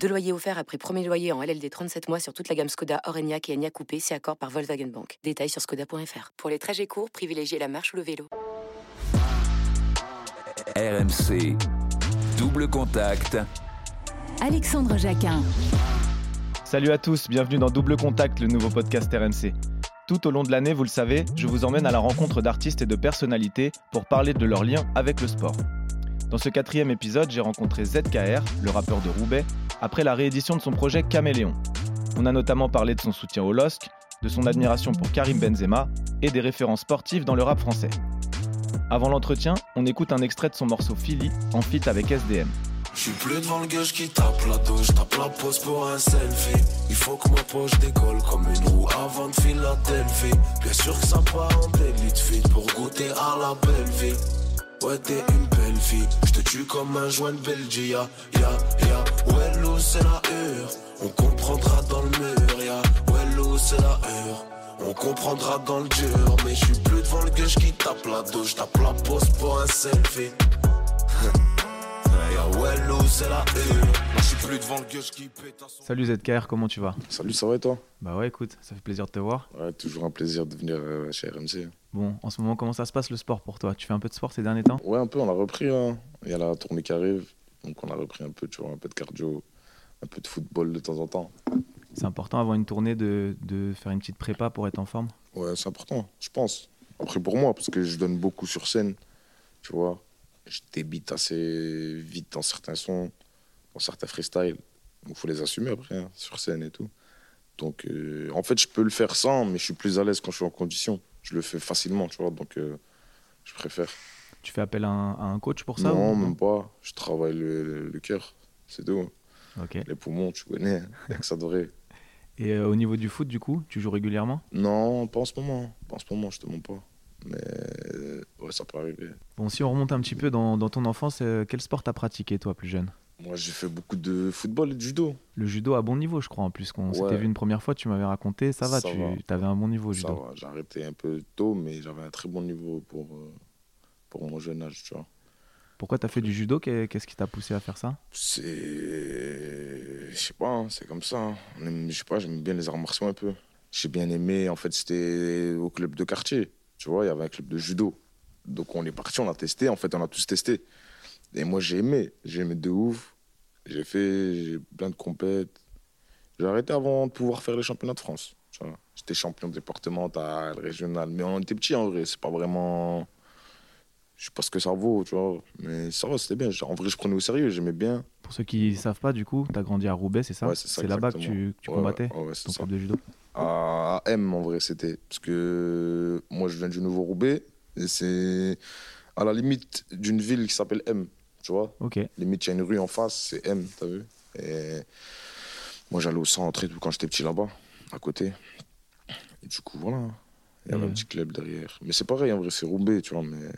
Deux loyers offerts après premier loyer en LLD 37 mois sur toute la gamme Skoda, Orenia et Enya Coupé, c'est accord par Volkswagen Bank. Détails sur skoda.fr. Pour les trajets courts, privilégiez la marche ou le vélo. RMC, double contact. Alexandre Jacquin. Salut à tous, bienvenue dans Double Contact, le nouveau podcast RMC. Tout au long de l'année, vous le savez, je vous emmène à la rencontre d'artistes et de personnalités pour parler de leur lien avec le sport. Dans ce quatrième épisode, j'ai rencontré ZKR, le rappeur de Roubaix, après la réédition de son projet Caméléon. On a notamment parlé de son soutien au LOSC, de son admiration pour Karim Benzema et des références sportives dans le rap français. Avant l'entretien, on écoute un extrait de son morceau Philly en feat avec SDM. J'suis plus devant le qui tape la douche, tape la pose pour un selfie. Il faut que ma poche décolle comme une roue avant de. Bien sûr que ça en fit pour goûter à la belle vie. Ouais, t'es une belle fille, j'te tue comme un joint de Belgique. Ya, ya, ya, Wello, c'est la heure. On comprendra dans le mur, ya. Wello, c'est la heure. On comprendra dans le dur, mais j'suis plus devant le gueule qui tape la douche, tape la pose pour un selfie. Salut ZKR, comment tu vas? Salut, ça va et toi? Bah ouais, écoute, ça fait plaisir de te voir. Ouais, toujours un plaisir de venir euh, chez RMC. Bon, en ce moment, comment ça se passe le sport pour toi? Tu fais un peu de sport ces derniers temps? Ouais, un peu, on a repris. hein. Il y a la tournée qui arrive, donc on a repris un peu, tu vois, un peu de cardio, un peu de football de temps en temps. C'est important avant une tournée de, de faire une petite prépa pour être en forme? Ouais, c'est important, je pense. Après, pour moi, parce que je donne beaucoup sur scène, tu vois. Je débite assez vite dans certains sons, dans certains freestyles. Il faut les assumer après, hein, sur scène et tout. Donc, euh, en fait, je peux le faire sans, mais je suis plus à l'aise quand je suis en condition. Je le fais facilement, tu vois, donc euh, je préfère. Tu fais appel à un, à un coach pour ça non, ou- même pas. Je travaille le, le- le cœur, c'est tout. Les poumons, tu connais, il y a que ça devrait. Et euh, au niveau du foot, du coup, tu joues régulièrement? Non, pas en ce moment. Pas en ce moment, je te mens pas. Mais ouais, ça peut arriver. Bon, si on remonte un petit peu dans, dans ton enfance, euh, quel sport t'as pratiqué toi plus jeune? Moi, j'ai fait beaucoup de football et de judo. Le judo à bon niveau, je crois, en plus. Qu'on s'était Ouais. vu une première fois, tu m'avais raconté, ça va, Ça tu va. avais un bon niveau au Ça judo. j'ai arrêté un peu tôt, mais j'avais un très bon niveau pour, euh, pour mon jeune âge, tu vois. Pourquoi t'as fait du judo? Qu'est- Qu'est-ce qui t'a poussé à faire ça? C'est. Je sais pas, hein, c'est comme ça. hein. Je sais pas, j'aime bien les arts martiaux un peu. J'ai bien aimé, en fait, c'était au club de quartier. Tu vois, il y avait un club de judo. Donc on est parti, on a testé, en fait, on a tous testé. Et moi, j'ai aimé, j'ai aimé de ouf. J'ai fait j'ai plein de compètes. J'ai arrêté avant de pouvoir faire les championnats de France. J'étais champion départemental, régional. Mais on était petits en vrai, c'est pas vraiment. Je sais pas ce que ça vaut, tu vois. Mais ça va, c'était bien. En vrai, je prenais au sérieux, j'aimais bien. Pour ceux qui savent pas, du coup, t'as grandi à Roubaix, c'est ça Ouais, c'est là-bas que tu, que tu Ouais, combattais ouais, ton ça. club de judo À M, en vrai, c'était. Parce que moi, je viens du Nouveau-Roubaix. C'est à la limite d'une ville qui s'appelle M. Tu vois Ok. Limite, il y a une rue en face, c'est M, t'as vu Et moi, j'allais au centre et tout quand j'étais petit là-bas, à côté. Et du coup, voilà. Il y avait Mhm. un petit club derrière. Mais c'est pareil, en vrai, c'est Roubaix, tu vois. Mais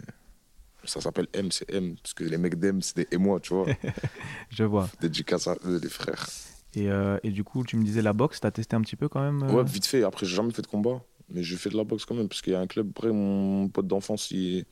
ça s'appelle M, c'est M. Parce que les mecs d'M, c'est des et moi, tu vois. Je vois. Dédicace à eux, les frères. Et, euh, et du coup, tu me disais la boxe, t'as testé un petit peu quand même euh Ouais, vite fait. Après, j'ai jamais fait de combat. Mais j'ai fait de la boxe quand même. Parce qu'il y a un club, après, mon pote d'enfance, il-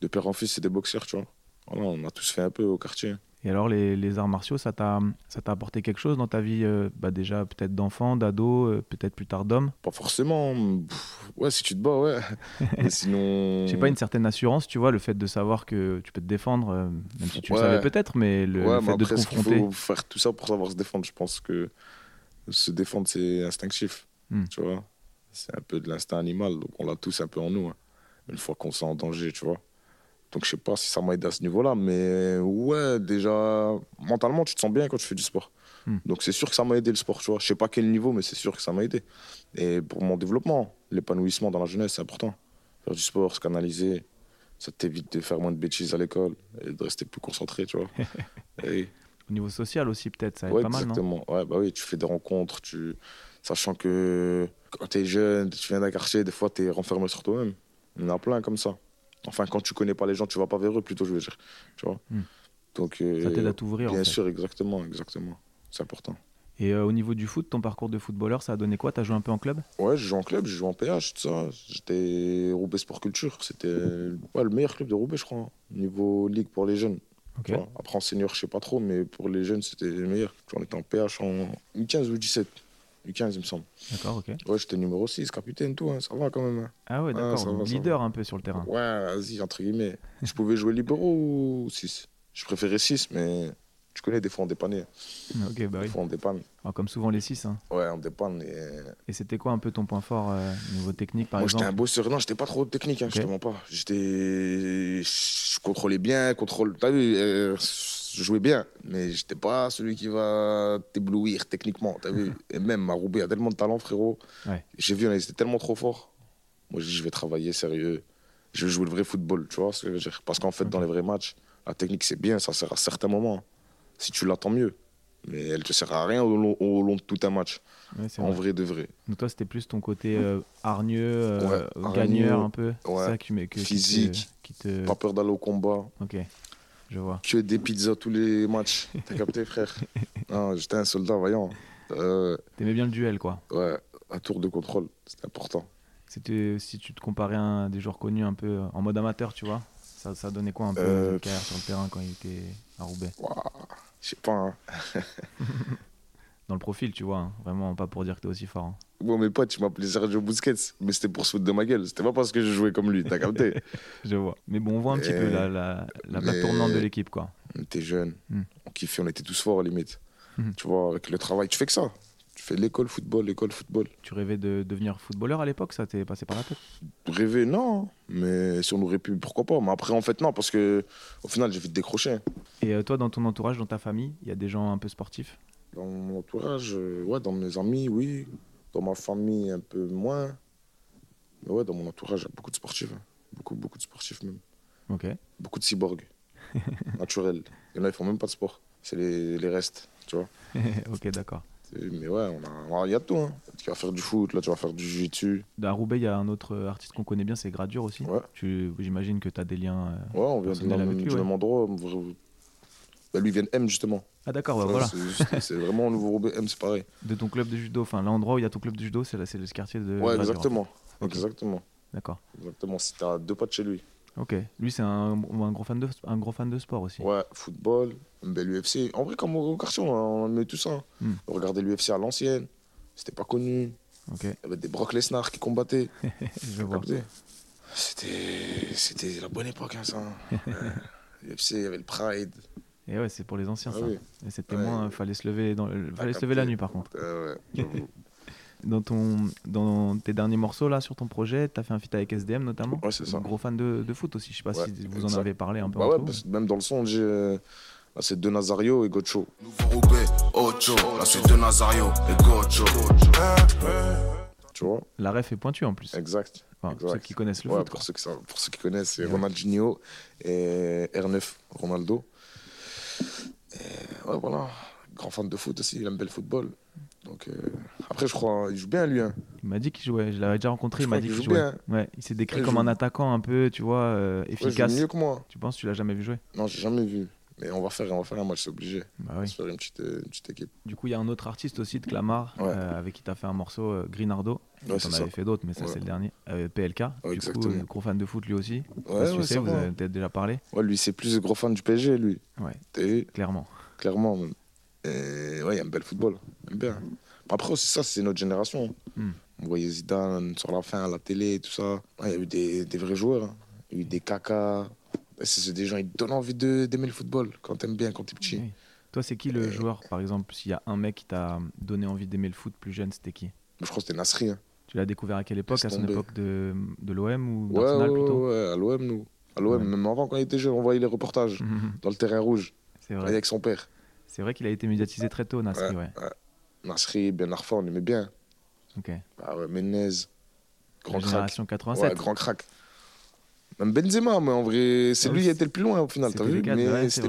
de père en fils, c'est des boxeurs, tu vois. Voilà, on a tous fait un peu au quartier. Et alors, les, les arts martiaux, ça t'a ça t'a apporté quelque chose dans ta vie euh, bah Déjà, peut-être d'enfant, d'ado, euh, peut-être plus tard d'homme? Pas forcément. Pff, ouais, si tu te bats, ouais. Mais sinon. Je sais pas, une certaine assurance, tu vois, le fait de savoir que tu peux te défendre, euh, même si tu le Ouais. savais peut-être, mais le, ouais, le mais fait de te confronter. faut faire tout ça pour savoir se défendre Je pense que se défendre, c'est instinctif. Hmm. Tu vois C'est un peu de l'instinct animal. Donc, on l'a tous un peu en nous. hein, Une fois qu'on se sent en danger, tu vois. Donc, je sais pas si ça m'a aidé à ce niveau-là. Mais ouais, déjà, mentalement, tu te sens bien quand tu fais du sport. Hmm. Donc, c'est sûr que ça m'a aidé le sport, tu vois. Je sais pas quel niveau, mais c'est sûr que ça m'a aidé. Et pour mon développement, l'épanouissement dans la jeunesse, c'est important. Faire du sport, se canaliser, ça t'évite de faire moins de bêtises à l'école et de rester plus concentré, tu vois. Et- Au niveau social aussi, peut-être, ça aide ouais, pas mal, non? ouais, bah oui, tu fais des rencontres, tu... sachant que quand tu es jeune, tu viens d'un quartier, des fois, tu es renfermé sur toi-même. Il y en a plein comme ça. Enfin, quand tu connais pas les gens, tu vas pas vers eux, plutôt, je veux dire. Tu vois Hmm. Donc, euh, Ça t'aide à t'ouvrir, en Bien fait. sûr, exactement, exactement. C'est important. Et euh, au niveau du foot, ton parcours de footballeur, ça a donné quoi? T'as joué un peu en club? Ouais, j'ai joué en club, j'ai joué en PH, tout ça. J'étais Roubaix Sport Culture. C'était ouais, le meilleur club de Roubaix, je crois. hein, Niveau ligue pour les jeunes. Ok. Tu vois. Après, en senior, je sais pas trop, mais pour les jeunes, c'était le meilleur. On était en PH en U15 ou U17. U15, il me semble. D'accord, ok. Ouais, j'étais numéro 6, capitaine, tout. hein, Ça va quand même. hein. Ah ouais, d'accord. va, donc ça leader un peu sur le terrain. Ouais, vas-y, entre guillemets. Je pouvais jouer libéraux ou 6 Je préférais 6, mais tu connais, des fois, on dépannait. Ok, bah Des oui. fois, on dépanne. Alors, comme souvent les 6. Ouais, on dépanne. Et... Et c'était quoi un peu ton point fort euh, niveau technique par Moi, j'étais un bosseur. Non, j'étais pas trop technique, hein, Ok. je te mens pas. J'étais. Je contrôlais bien, contrôle. T'as vu, euh, je jouais bien, mais j'étais pas celui qui va t'éblouir techniquement, t'as vu. Et même, à Roubaix, il y a tellement de talent, frérot. Ouais. J'ai vu, on était tellement trop fort. Moi, dit, je vais travailler sérieux. Je vais jouer le vrai football, tu vois ce que je veux dire. Parce qu'en fait, dans les vrais matchs, la technique, c'est bien, ça sert à certains moments. Si tu l'as, tant mieux. Mais elle te sert à rien au long, au long de tout un match. Ouais, En vrai. vrai de vrai. Donc toi, c'était plus ton côté euh, hargneux, euh, Ouais, gagneur hargneux, un peu. Ça que, qui te- Physique. Qui te, Pas peur d'aller au combat. Ok, je vois. que des pizzas tous les matchs. T'as capté, frère Non, J'étais un soldat vaillant. Euh, T'aimais bien le duel, quoi. ouais, un tour de contrôle, c'était important. C'était si tu te comparais à un- des joueurs connus un peu euh, en mode amateur, tu vois. Ça, ça donnait quoi un peu Euh, de carrière sur le terrain quand il était à Roubaix? Waouh, Je sais pas. hein. Dans le profil, tu vois. hein. Vraiment, pas pour dire que t'es aussi fort. hein. Bon, mes potes, ils m'appelaient Sergio Busquets, mais c'était pour se foutre de ma gueule. C'était pas parce que je jouais comme lui, t'as capté Je vois. Mais bon, on voit un petit peu la, la, la plaque tournante de l'équipe, quoi. On était jeunes, Hmm. on kiffait, on était tous forts, limite. Mhm. Tu vois, avec le travail, tu fais que ça. Tu fais l'école football, l'école football. Tu rêvais de devenir footballeur à l'époque Ça t'est passé par la tête? Rêver, non, mais si on aurait pu, pourquoi pas. Mais après, en fait, non, parce que au final, j'ai vite décroché. Et euh, toi, dans ton entourage, dans ta famille, il y a des gens un peu sportifs? Dans mon entourage, euh, ouais, dans mes amis, oui. Dans ma famille, un peu moins. Mais ouais, dans mon entourage, il y a beaucoup de sportifs. hein. Beaucoup, beaucoup de sportifs même. Ok. Beaucoup de cyborgs. Naturels. Il y en a, ils font même pas de sport. C'est les, les restes, tu vois. ok, d'accord. Mais ouais, on a- il y a tout. Hein. Tu vas faire du foot, là, tu vas faire du jiu-jitsu. À Roubaix, il y a un autre artiste qu'on connaît bien, c'est Gradure aussi. Ouais. J'imagine que tu as des liens. euh, Ouais, on vient de la même- lui, du ouais. même endroit. Bah, lui, de M, justement. Ah, d'accord, bah, voilà. c'est- vraiment au nouveau Roubaix. M, c'est pareil. De ton club de judo, enfin l'endroit où il y a ton club de judo, c'est le quartier de. Ouais, exactement. Exactement. D'accord. Exactement. Si t'as deux pas de chez lui. Ok. Lui, c'est un, un gros fan de, un gros fan de sport aussi. Ouais, football, bel UFC. En vrai, comme au quartier, on aimait tout ça. Hmm. On regardait l'UFC à l'ancienne. C'était pas connu. Ok. Il y avait des Brock Lesnar qui combattaient. Je vois. C'était la bonne époque, hein, ça. Ouais. L'UFC, il y avait le Pride. Et ouais, c'est pour les anciens Ah ça. oui. Et c'était Ouais. moins, fallait se lever dans, le- fallait se lever la nuit par contre. Euh, ouais, j'avoue. Dans ton, dans tes derniers morceaux là sur ton projet, t'as fait un feat avec SDM notamment. Ouais, c'est ça. Gros fan de, de foot aussi. Je sais pas Ouais, si vous en avez parlé un peu. Bah ouais, parce que même dans le son, j'ai. euh, Là, c'est De Nazario et Gocho. Nouveau Roubaix, Ocho, la suite de Nazario et Gocho. Tu vois? La ref est pointue en plus. Exact. Enfin, pour ceux qui connaissent le Ouais, foot. pour, ceux qui, pour ceux qui connaissent, c'est. Ronaldinho et R9, Ronaldo. Et ouais, voilà. Grand fan de foot aussi, il aime bien le football. Donc, euh, après, je crois, il joue bien, lui. hein. Il m'a dit qu'il jouait. Je l'avais déjà rencontré. Je Il m'a dit qu'il jouait. bien. Ouais. Il s'est décrit il comme joue- un attaquant un peu, tu vois, euh, Ouais, il joue efficace. mieux que moi. Tu penses que tu l'as jamais vu jouer? Non, j'ai jamais vu. Mais on va faire, on va faire un match, c'est obligé. Bah On va se faire une petite, euh, une petite équipe. Du coup, il y a un autre artiste aussi de Clamart Ouais. euh, avec qui tu as fait un morceau, euh, Grinardo. Ouais, On avait fait d'autres, mais ça, Ouais. c'est le dernier. Euh, PLK. du coup, euh, gros fan de foot lui aussi. Ouais, tu ouais, sais, vous avez peut-être déjà parlé. Ouais, lui, c'est plus gros fan du PSG, lui. Ouais, clairement. Clairement, même. Et ouais, il aime bien le football. Il aime bien. Après, c'est ça, c'est notre génération. Hmm. On voyait Zidane sur la fin à la télé, tout ça. Ouais, Il y a eu des, des vrais joueurs. hein. Il y a eu des caca. C'est des gens, ils te donnent envie d'aimer le football quand t'aimes bien, quand t'es petit. Oui. Toi, c'est qui le joueur, par exemple, s'il y a un mec qui t'a donné envie d'aimer le foot plus jeune, c'était qui? Je crois que c'était Nasri. hein. Tu l'as découvert à quelle époque? À son époque de, de l'OM ou Ouais, d'Arsenal ouais, plutôt? ouais, à l'OM, nous. À l'OM, Ouais. même avant, quand il était jeune, on voyait les reportages dans le terrain rouge, C'est vrai. avec son père. C'est vrai qu'il a été médiatisé très tôt, Nasri. Ouais. ouais. Nasri, Ben Arfa, on aimait bien. Ok. Ah ouais, Menez, grand crack. génération Ouais, 87. grand crack. Même Benzema, mais en vrai, c'est Ah lui qui a été le plus loin au final, t'as vu? Mais ouais, c'était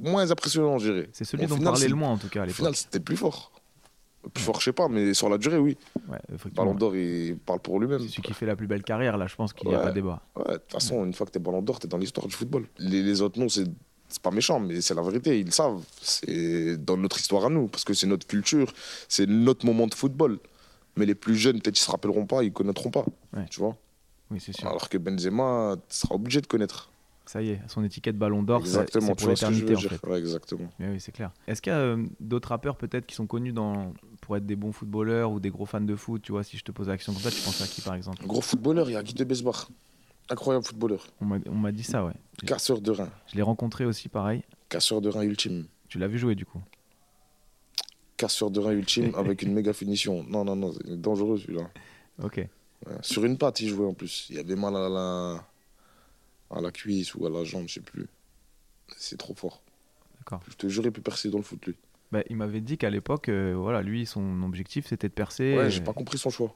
moins impressionnant, je dirais. C'est celui dont on parlait le moins, en tout cas, à Au final, l'époque. c'était plus fort. Plus fort, je sais pas, mais sur la durée, oui. Ouais. Ballon d'or, il parle pour lui-même. C'est celui qui fait la plus belle carrière, là, je pense qu'il n'y a pas de débat. Ouais, de toute façon, une fois que t'es ballon d'or, t'es dans l'histoire du football. Les, les autres noms, c'est c'est pas méchant, mais c'est la vérité, ils le savent. C'est dans notre histoire à nous, parce que c'est notre culture, c'est notre moment de football. Mais les plus jeunes, peut-être, ils se rappelleront pas, ils connaîtront pas. Ouais. Tu vois? Oui, c'est sûr. Alors que Benzema sera obligé de connaître. Ça y est, son étiquette Ballon d'Or, c'est pour l'éternité, en fait. Ouais, exactement. Mais oui, c'est clair. Est-ce qu'il y a euh, d'autres rappeurs peut-être qui sont connus dans... pour être des bons footballeurs ou des gros fans de foot Tu vois, si je te pose la question comme ça, tu penses à qui par exemple? Gros footballeur, il y a Guy de Besbar. Incroyable footballeur. On m'a dit ça, ouais. Casseur de rein. Je l'ai rencontré aussi, pareil. Casseur de rein ultime. Tu l'as vu jouer du coup? Casseur de rein ultime avec une méga finition. Non, non, non, c'est dangereux celui-là. Ok. Ouais. Sur une patte, il jouait en plus. Il avait mal à la, à la cuisse ou à la jambe, je sais plus. C'est trop fort. D'accord. Je te jure, il peut percer dans le foot, lui. Bah, il m'avait dit qu'à l'époque, euh, voilà, lui, son objectif, c'était de percer. Ouais, euh, j'ai pas compris son choix.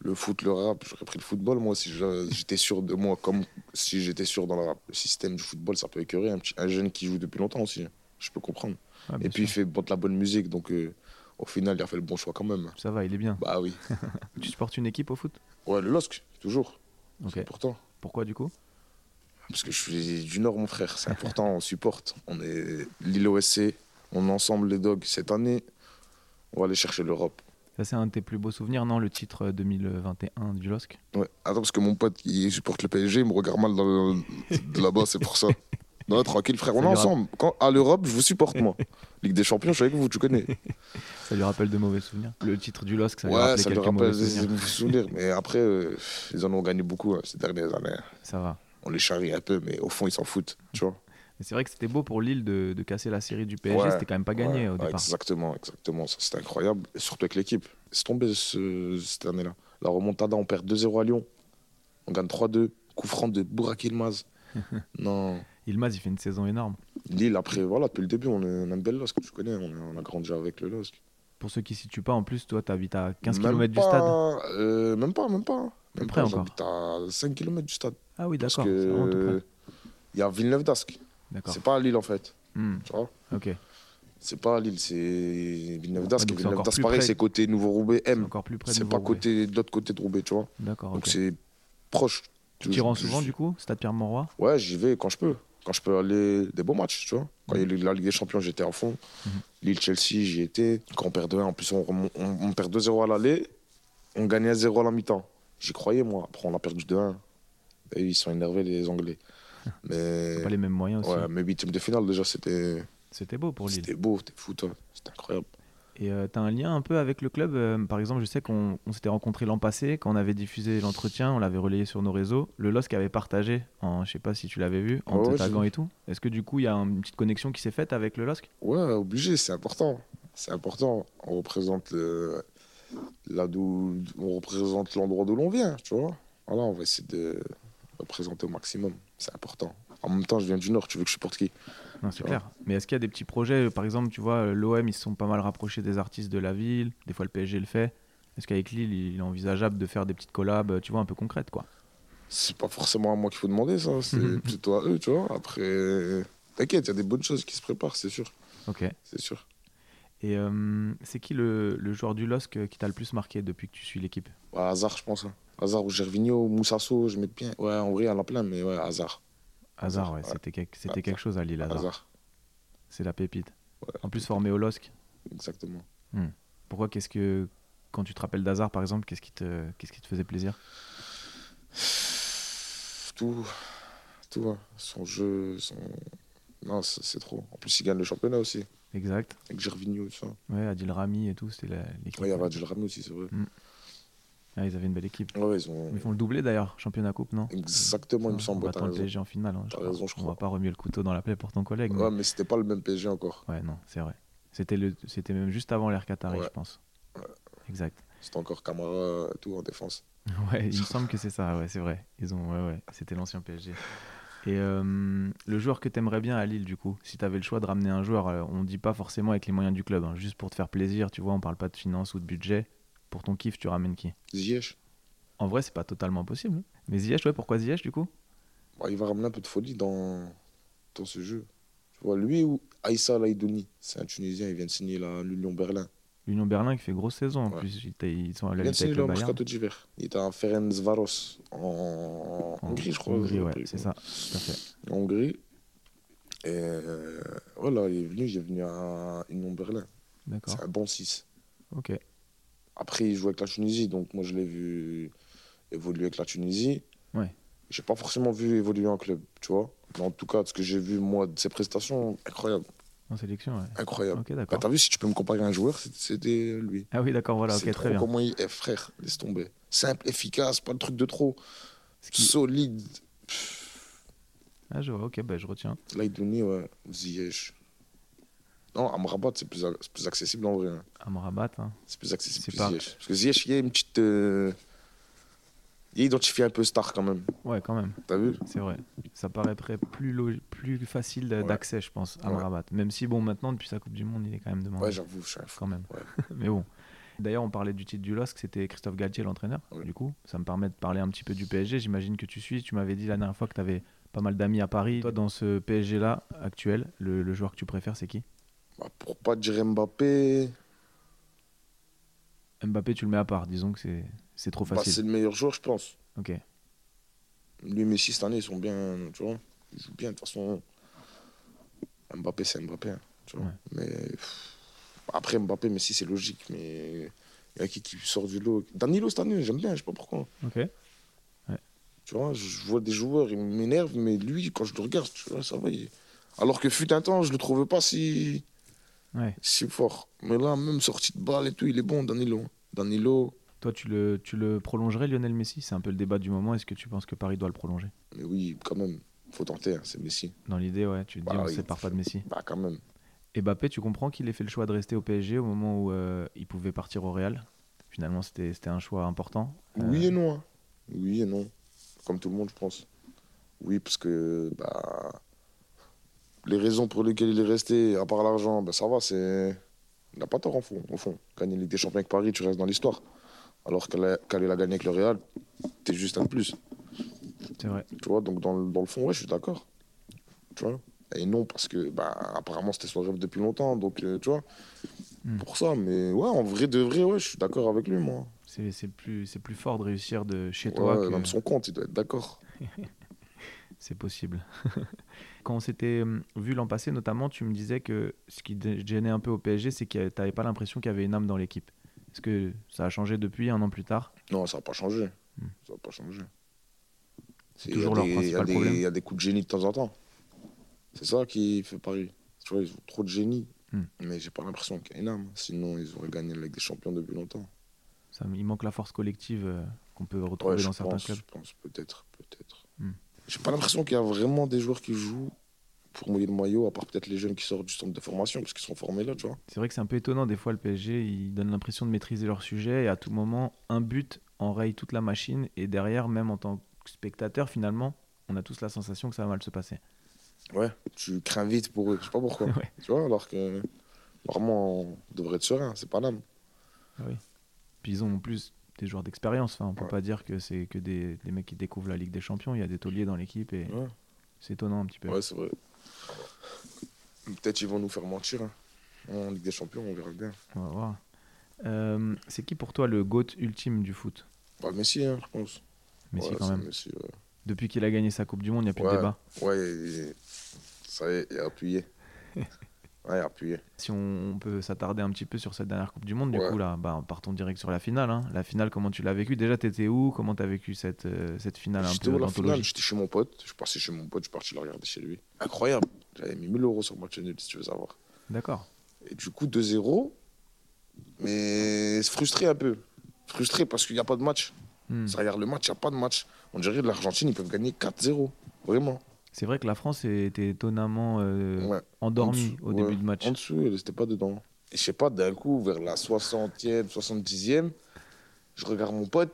Le foot, le rap, j'aurais pris le football, moi, si j'étais sûr de moi, comme si j'étais sûr dans le rap. Le système du football, ça peut écœurer un, petit, un jeune qui joue depuis longtemps aussi. Je peux comprendre. Et puis, il fait de la bonne musique, donc euh, au final, il a fait le bon choix quand même. Ça va, il est bien. Bah oui. Tu supportes une équipe au foot? Ouais, le LOSC, toujours. Ok. C'est important. Pourquoi du coup? Parce que je suis du Nord, mon frère. C'est important, on supporte. On est l'île OSC, on est ensemble, les dogs. Cette année, on va aller chercher l'Europe. Ça, c'est un de tes plus beaux souvenirs, non Le titre euh, 2021 du LOSC? Ouais. Attends, parce que mon pote qui supporte le PSG, il me regarde mal dans le- de là-bas, c'est pour ça. Non, tranquille, frère, on est ensemble. Quand, à l'Europe, je vous supporte, moi. Ligue des Champions, je suis avec vous, tu connais. Ça lui rappelle de mauvais souvenirs Le titre du LOSC, ça lui ouais, rappelle ça lui rappelle des souvenirs. souvenirs. Mais après, euh, ils en ont gagné beaucoup hein, ces dernières années. Ça va. On les charrie un peu, mais au fond, ils s'en foutent, tu vois. Mais c'est vrai que c'était beau pour Lille de, de casser la série du PSG, Ouais, c'était quand même pas gagné ouais, au ouais, départ. exactement, exactement. Ça, c'était incroyable. Et surtout avec l'équipe. C'est tombé ce- cette année-là. La remontada, on perd 2-0 à Lyon. On gagne 3-2. Coup franc de Bourak Ilmaz. non. Ilmaz, il fait une saison énorme. Lille, après, voilà, depuis le début, on, est, on aime bien le LOSC, tu connais. On, a grandi avec le LOSC. Pour ceux qui ne situent pas, en plus, toi, tu habites à 15 Même km du stade. euh, même pas, même pas. Même près encore. À 5 km du stade. Ah oui, d'accord. il y a Villeneuve d'Ascq. D'accord. C'est pas à Lille, en fait. Hmm, Tu vois ok. C'est pas à Lille, c'est Villeneuve d'Ascq. Villeneuve d'Ascq, pareil, c'est côté Nouveau-Roubaix M. encore plus près de C'est pas côté, de l'autre côté de Roubaix, tu vois. D'accord, Donc c'est proche. Tu t'y rends souvent, du coup Stade Pierre-Mauroy Ouais, j'y vais quand je peux. Quand je peux aller des beaux matchs, tu vois. Quand il y a eu la Ligue des Champions, j'étais à fond. Mhm. Lille-Chelsea, j'y étais. Quand on perd 2-1, en plus, on, remon- on, on perd 2-0 à l'aller. On gagnait 0 à la mi-temps. J'y croyais, moi. Après, on a perdu 2-1. Et ils sont énervés, les Anglais. Mais, Pas les mêmes moyens aussi. ouais, mais huitième de finale, déjà, c'était C'était beau pour Lille. c'était beau, c'était fou, toi. C'était incroyable. Et euh, t'as un lien un peu avec le club euh, Par exemple, je sais qu'on on s'était rencontrés l'an passé, quand on avait diffusé l'entretien, on l'avait relayé sur nos réseaux. Le LOSC avait partagé, en, je sais pas si tu l'avais vu, en Ouais, et tout. Est-ce que du coup, il y a une petite connexion qui s'est faite avec le LOSC Ouais, obligé, c'est important. C'est important. On représente le- là d'où on représente l'endroit d'où l'on vient, tu vois. Voilà, on va essayer de représenter au maximum. C'est important. En même temps, je viens du Nord, tu veux que je supporte qui? Non, c'est clair. Mais est-ce qu'il y a des petits projets Par exemple, tu vois, l'OM, ils se sont pas mal rapprochés des artistes de la ville. Des fois, le PSG le fait. Est-ce qu'avec Lille, il est envisageable de faire des petites collabs, tu vois, un peu concrètes, quoi? C'est pas forcément à moi qu'il faut demander ça, c'est plutôt à eux, tu vois. Après, t'inquiète, il y a des bonnes choses qui se préparent, c'est sûr. Ok. C'est sûr. Et euh, c'est qui le, le joueur du LOSC euh, qui t'a le plus marqué depuis que tu suis l'équipe? Ouais, Hazard, je pense. hein. Hazard ou Gervinho, Moussasso, je mets bien. Ouais, en vrai, il y en a plein, mais ouais, Hazard. Hasard, ouais, Ouais. c'était quelque, c'était Hazard. quelque chose à Lille, Hazard. Hazard, C'est la pépite. Ouais. En plus, formé au LOSC. exactement. Pourquoi Qu'est-ce que. Quand tu te rappelles d'Hazard, par exemple, qu'est-ce qui, te, qu'est-ce qui te faisait plaisir? Tout, tout, hein. son jeu, son... Non, c'est trop. En plus, il gagne le championnat aussi, Exact. avec Gervinho et tout ça. Ouais, Adil Rami et tout, c'était l'équipe. Ouais, il y avait Adil Rami aussi, c'est vrai. Ah, ils avaient une belle équipe. Ouais, ils ont... Ils font le doublé d'ailleurs, championnat coupe, non? Exactement, il me semble. On va le. PSG en finale. hein, T'as crois. raison, je On va crois. pas remuer le couteau dans la plaie pour ton collègue. mais- Ouais, mais c'était pas le même PSG encore. Ouais, non, c'est vrai. C'était le, c'était même juste avant l'ère Qatari, Ouais. je pense. Ouais. Exact. C'était encore Camara, et tout en défense. Ouais, il me semble que c'est ça. Ouais, c'est vrai. Ils ont, ouais, ouais. C'était l'ancien PSG. Et euh, le joueur que t'aimerais bien à Lille, du coup, si t'avais le choix de ramener un joueur, euh, on dit pas forcément avec les moyens du club, hein, juste pour te faire plaisir, tu vois, on parle pas de finances ou de budget. Pour ton kiff, tu ramènes qui? Ziyech, En vrai, c'est pas totalement possible. hein. Mais Ziyech, ouais, pourquoi Ziyech, du coup? Bah, il va ramener un peu de folie dans, dans ce jeu. Tu vois, lui ou Aïssa Laïdouni, c'est un Tunisien, il vient de signer l'Union Berlin. L'Union Berlin qui fait grosse saison en Ouais. plus. Ils, ils sont à la lutte avec le Bayern. d'hiver. Il était à Ferencvaros en En Hongrie, je crois. Hongrie, ouais, c'est ça. Tout. En Hongrie. Et euh, voilà, il est venu, est venu à Union Berlin. D'accord. C'est un bon 6. Ok. Après, il joue avec la Tunisie, donc moi je l'ai vu évoluer avec la Tunisie. Ouais. J'ai pas forcément vu évoluer en club, tu vois. Mais en tout cas, ce que j'ai vu, moi, de ses prestations, incroyable. En sélection, ouais. Incroyable. Ok, Bah. T'as vu, si tu peux me comparer à un joueur, c'était lui. Ah oui, d'accord, voilà, ok, très bien. Comment il est, frère, laisse tomber. Simple, efficace, pas le truc de trop. Qui- Solide. Ah, je vois, ok, bah, je retiens. Laïdouni, ouais. Ziyech. Non, Amrabat, c'est plus, accessible en vrai. hein. Amrabat, hein. C'est plus accessible que pas- Ziyech. Parce que Ziyech, il y a une petite. euh, Il est identifié un peu star quand même. Ouais, quand même, T'as vu c'est vrai. Ça paraîtrait plus, facile Ouais. d'accès, je pense, Amrabat. Même si, bon, maintenant, depuis sa Coupe du Monde, il est quand même demandé. Ouais, j'avoue, fou. quand même. Ouais. Mais bon. D'ailleurs, on parlait du titre du LOSC, c'était Christophe Galtier, l'entraîneur. Ouais. Du coup, ça me permet de parler un petit peu du PSG. J'imagine que tu suis. Tu m'avais dit la dernière fois que tu avais pas mal d'amis à Paris. Toi, dans ce PSG-là actuel, le, le joueur que tu préfères, c'est qui? Bah, pour pas dire Mbappé, Mbappé, tu le mets à part. Disons que c'est- c'est trop bah, c'est facile. le meilleur joueur, je pense. ok. Lui Messi, cette année, ils sont bien, tu vois. Ils jouent bien, de toute façon. Mbappé, c'est Mbappé, hein, tu vois. Ouais. Mais pff, après, Mbappé, Messi, c'est logique, mais il y a qui qui sort du lot Danilo, cette année, j'aime bien, je sais pas pourquoi. Ok. Tu vois, je vois des joueurs, ils m'énervent, mais lui, quand je le regarde, tu vois, ça va. il- Alors que fut un temps, je le trouvais pas si, Ouais. si fort. Mais là, même sorti de balle et tout, il est bon, Danilo. Danilo, Toi, tu le, tu le prolongerais, Lionel Messi? C'est un peu le débat du moment. Est-ce que tu penses que Paris doit le prolonger? Mais oui, quand même, faut tenter, hein, c'est Messi. Dans l'idée, ouais, tu te dis, Bah on ne oui. sépare pas de Messi. Bah, quand même. Et Mbappé, tu comprends qu'il ait fait le choix de rester au PSG au moment où euh, il pouvait partir au Real? Finalement, c'était un choix important. Euh, Oui et non. hein. Oui et non. Comme tout le monde, je pense. Oui, parce que bah, les raisons pour lesquelles il est resté, à part l'argent, bah, ça va, c'est. Il n'a pas tort en fond, au fond. Gagner Ligue des Champions avec Paris, tu restes dans l'histoire. Alors qu'elle qu'elle la gagner avec le Real, t'es juste un de plus. C'est vrai. Tu vois, donc dans, le- dans le fond, ouais, je suis d'accord. Tu vois? Et non, parce que bah, apparemment, c'était son rêve depuis longtemps, donc euh, tu vois. Hmm. Pour ça, mais ouais, en vrai de vrai, ouais, je suis d'accord avec lui, moi. C'est c'est plus, c'est plus fort de réussir de chez toi que même son compte, il doit être d'accord. c'est possible. Quand on s'était hum, vu l'an passé, notamment, tu me disais que ce qui te gênait un peu au PSG, c'est que tu n'avais pas l'impression qu'il y avait une âme dans l'équipe. Est-ce que ça a changé depuis un an plus tard? Non, ça n'a pas changé. Hmm. Ça n'a pas changé. C'est toujours leur des- principal il y a des- problème. Il y a des coups de génie de temps en temps. C'est ça qui fait Paris. Tu vois, ils ont trop de génie. Hmm. Mais j'ai pas l'impression qu'il y a une âme. Sinon, ils auraient gagné la Ligue des Champions depuis longtemps. ça, Il manque la force collective euh, qu'on peut retrouver dans certains clubs. je pense, peut-être, peut-être. Hmm. J'ai pas l'impression qu'il y a vraiment des joueurs qui jouent pour mouiller le maillot, à part peut-être les jeunes qui sortent du centre de formation, parce qu'ils sont formés là, tu vois. C'est vrai que c'est un peu étonnant, des fois le PSG, ils donnent l'impression de maîtriser leur sujet et à tout moment, un but enraye toute la machine et derrière, même en tant que spectateur, finalement, on a tous la sensation que ça va mal se passer. Ouais, tu crains vite pour eux, je sais pas pourquoi. Ouais. Tu vois, alors que normalement, on devrait être serein, c'est pas l'âme. Puis ils ont en plus des joueurs d'expérience, enfin, on peut Ouais. pas dire que c'est que des, des mecs qui découvrent la Ligue des Champions, il y a des tauliers dans l'équipe et Ouais. c'est étonnant un petit peu. Ouais, c'est vrai. Peut-être ils vont nous faire mentir. hein. En Ligue des Champions, on verra bien. On va voir. Euh, c'est qui pour toi le GOAT ultime du foot? Bah, Messi, hein, je pense. Messi Ouais, quand même. Messi, ouais. Depuis qu'il a gagné sa Coupe du Monde, il n'y a plus de débat. Ouais, ça y est, il a appuyé. ouais, appuyé. Si on, on peut s'attarder un petit peu sur cette dernière Coupe du Monde, du coup, là, bah, partons direct sur la finale. hein. La finale, comment tu l'as vécu Déjà, t'étais où? Comment t'as vécu cette, euh, cette finale un J'étais peu où la finale J'étais chez mon pote. Je suis passé chez mon pote, je suis parti le regarder chez lui. Incroyable. J'avais mis 1000 euros sur le match nul, si tu veux savoir. D'accord. Et du coup, 2-0. Mais frustré un peu. Frustré parce qu'il n'y a pas de match. Hmm. Ça regarde le match, il n'y a pas de match. On dirait que l'Argentine, ils peuvent gagner 4-0. Vraiment. C'est vrai que la France était étonnamment euh, Ouais. endormie En au début ouais. de match. En dessous, elle n'était pas dedans. Et je sais pas, d'un coup, vers la 60e, 70e, je regarde mon pote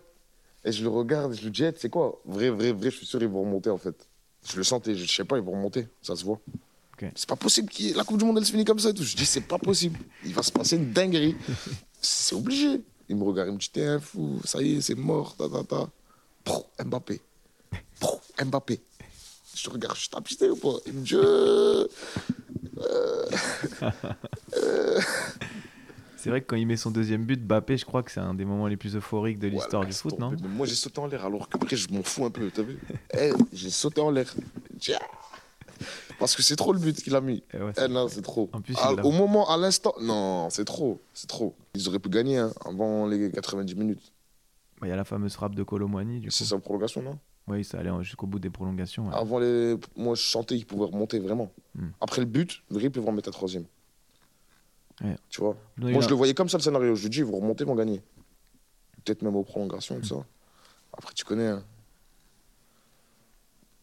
et je le regarde et je lui dis, Hey, tu sais quoi? Vrai, vrai, vrai, je suis sûr, ils vont remonter en fait. Je le sentais, je sais pas, ils vont remonter, ça se voit. Ok. C'est pas possible que la Coupe du Monde elle se finisse comme ça et tout. Je dis, c'est pas possible. Il va se passer une dinguerie. c'est obligé. Il me regarde, il me dit, t'es un fou, ça y est, c'est mort, ta ta ta. Mbappé. Mbappé. Je regarde, je tape, ou pas? Il me dit, euh, C'est C'est vrai que quand il met son deuxième but, Bappé, je crois que c'est un des moments les plus euphoriques de l'histoire Ouais, du foot, non? Mais Moi, j'ai sauté en l'air alors que après, je m'en fous un peu, t'as vu? Eh, J'ai sauté en l'air. Tiens. Parce que c'est trop le but qu'il a mis. Eh ouais, Eh non, c'est trop. En plus, au moment, à l'instant, non, c'est trop, c'est trop. Ils auraient pu gagner hein, avant les 90 minutes. Bah, Il y a la fameuse frappe de Colomwani, du coup. C'est sa prolongation, non? Oui, ça allait jusqu'au bout des prolongations. ouais. Avant les, moi, je sentais qu'ils pouvaient remonter vraiment. Hmm. Après le but, ils peuvent en mettre un troisième. Ouais. Tu vois Non, Moi, je le voyais comme ça le scénario. Je lui dis, vous remontez, ils vont gagner. Peut-être même aux prolongations, tout ça. Après, tu connais. Hein.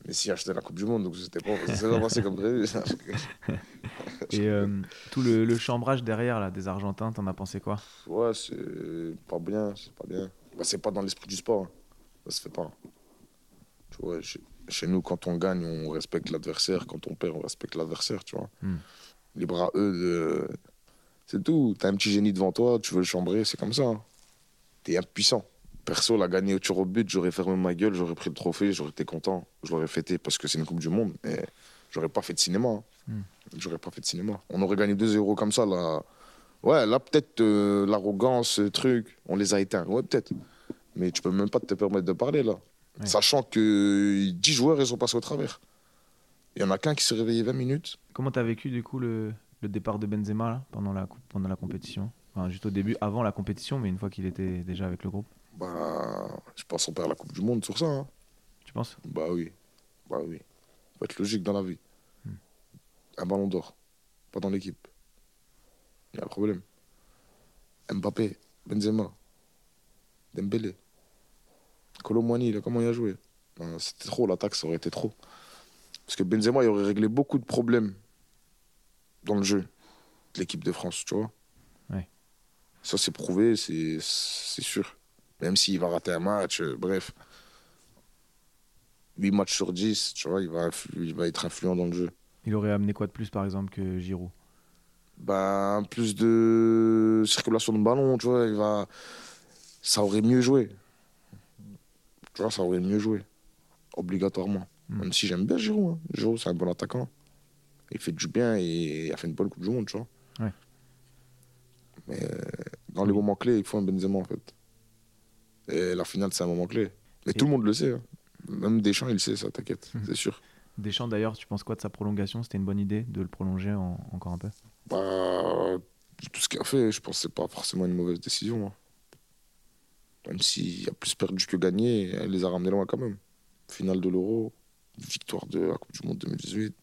Messi a acheté la Coupe du Monde, donc c'était pas, ça s'est pas passé comme prévu. Et euh, tout le, le chambrage derrière là, des Argentins, t'en as pensé quoi? Ouais, c'est pas bien, c'est pas bien. Bah, c'est pas dans l'esprit du sport. hein. Ça se fait pas. Tu vois, chez, chez nous, quand on gagne, on respecte l'adversaire. Quand on perd, on respecte l'adversaire, tu vois. Hmm. Libre à eux de. C'est tout. T'as un petit génie devant toi, tu veux le chambrer, c'est comme ça. hein. T'es impuissant. Perso, l'a gagné au tir au but, j'aurais fermé ma gueule, j'aurais pris le trophée, j'aurais été content. Je l'aurais fêté parce que c'est une Coupe du Monde. Mais j'aurais pas fait de cinéma. hein. Hmm. J'aurais pas fait de cinéma. On aurait gagné 2-0 comme ça, là. Ouais, là, peut-être euh, l'arrogance, ce truc, on les a éteints. Ouais, peut-être. Mais tu peux même pas te permettre de parler, là. Ouais. Sachant que 10 joueurs, ils sont passés au travers. Il y en a qu'un qui s'est réveillé 20 minutes. Comment t'as vécu du coup le, le départ de Benzema là, pendant, la, coupe- pendant la compétition? Enfin, Juste au début, avant la compétition, mais une fois qu'il était déjà avec le groupe. Bah, je pense qu'on perd la Coupe du Monde sur ça. hein. Tu penses? Bah oui. Bah oui. Faut être logique dans la vie. Hmm. Un ballon d'or. Pas dans l'équipe. Il y a un problème. Mbappé, Benzema, Dembélé, Colomwani, comment il a joué Non, C'était trop, l'attaque, ça aurait été trop. Parce que Benzema, il aurait réglé beaucoup de problèmes dans le jeu de l'équipe de France, tu vois. Ouais. Ça, c'est prouvé, c'est sûr. Même s'il va rater un match, euh, bref. 8 matchs sur 10, tu vois, il va, influ- il va être influent dans le jeu. Il aurait amené quoi de plus par exemple que Giroud? Ben, plus de circulation de ballon, tu vois, il va... ça aurait mieux joué. Tu vois, ça aurait mieux joué. Obligatoirement. Hmm. Même si j'aime bien Giroud. Hein. Giroud, c'est un bon attaquant. Il fait du bien et il a fait une bonne Coupe du Monde, tu vois. Ouais. Mais euh, dans les moments clés, il faut un Benzema, en fait. Et la finale, c'est un moment clé. Mais Et- tout le monde le sait. hein. Même Deschamps, il le sait, ça, t'inquiète, Mhm. c'est sûr. Deschamps d'ailleurs, tu penses quoi de sa prolongation? C'était une bonne idée de le prolonger en- encore un peu? Bah, tout ce qu'il a fait, je pense que c'est pas forcément une mauvaise décision. hein. Même s'il a plus perdu que gagné, elle les a ramenés loin quand même. Finale de l'Euro, victoire de la Coupe du Monde 2018,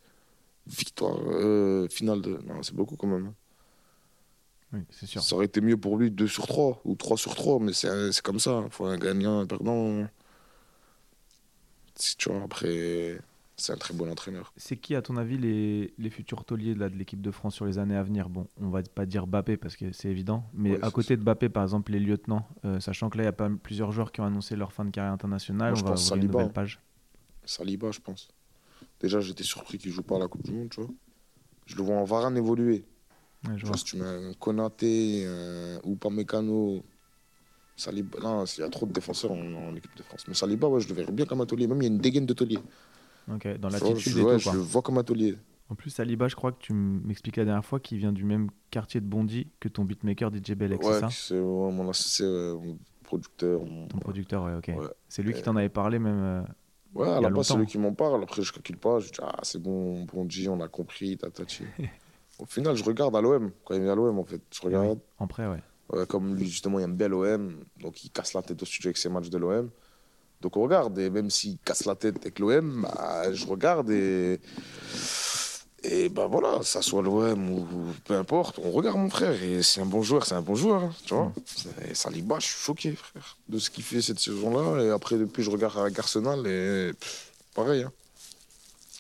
victoire, euh, finale de. Non, c'est beaucoup quand même. hein. Oui, c'est sûr. Ça aurait été mieux pour lui 2 sur 3 ou 3 sur 3, mais c'est c'est comme ça. Il faut un gagnant, un perdant. Si tu vois, après, c'est un très bon entraîneur. C'est qui, à ton avis, les, les futurs tauliers là, de l'équipe de France sur les années à venir? Bon, on va pas dire Bappé parce que c'est évident, mais Ouais, à côté de Bappé, par exemple, les lieutenants, euh, sachant que là, il y a pas plusieurs joueurs qui ont annoncé leur fin de carrière internationale, Moi, on va pense ouvrir une nouvelle page. Saliba, je pense. Déjà, j'étais surpris qu'il joue pas à la Coupe du Monde, tu vois. Je le vois en Varane évoluer. Ouais, je vois. si tu mets un Konaté, un Upamecano, Saliba, non, il y a trop de défenseurs en, en équipe de France. Mais Saliba, ouais, je le verrais bien comme un taulier. Même il y a une dégaine de taulier. Ok, dans l'attitude je, ouais, le vois comme un taulier. En plus, Saliba, je crois que tu m'expliquais la dernière fois qu'il vient du même quartier de Bondy que ton beatmaker DJ Belek, c'est ça c'est ouais, mon associé, mon producteur. mon- Ton producteur, ouais, ok. C'est lui qui t'en avait parlé même. euh, Ouais, à la base, c'est longtemps. lui qui m'en parle. Après, je calcule pas. Je dis, ah, c'est bon, bon G, on a compris, tatati. Au final, je regarde à l'OM, quand il vient à l'OM, en fait. Je regarde. En prêt, ouais. Ouais, comme lui, justement, il aime bien l'OM, donc il casse la tête au studio avec ses matchs de l'OM. Donc on regarde, et même s'il casse la tête avec l'OM, bah, je regarde et. Et bah voilà, ça soit l'OM ou peu importe, on regarde mon frère. Et c'est un bon joueur, c'est un bon joueur, hein, tu vois. Et Saliba, je suis choqué, frère, de ce qu'il fait cette saison-là. Et après, depuis, je regarde avec Arsenal et pff, pareil, hein.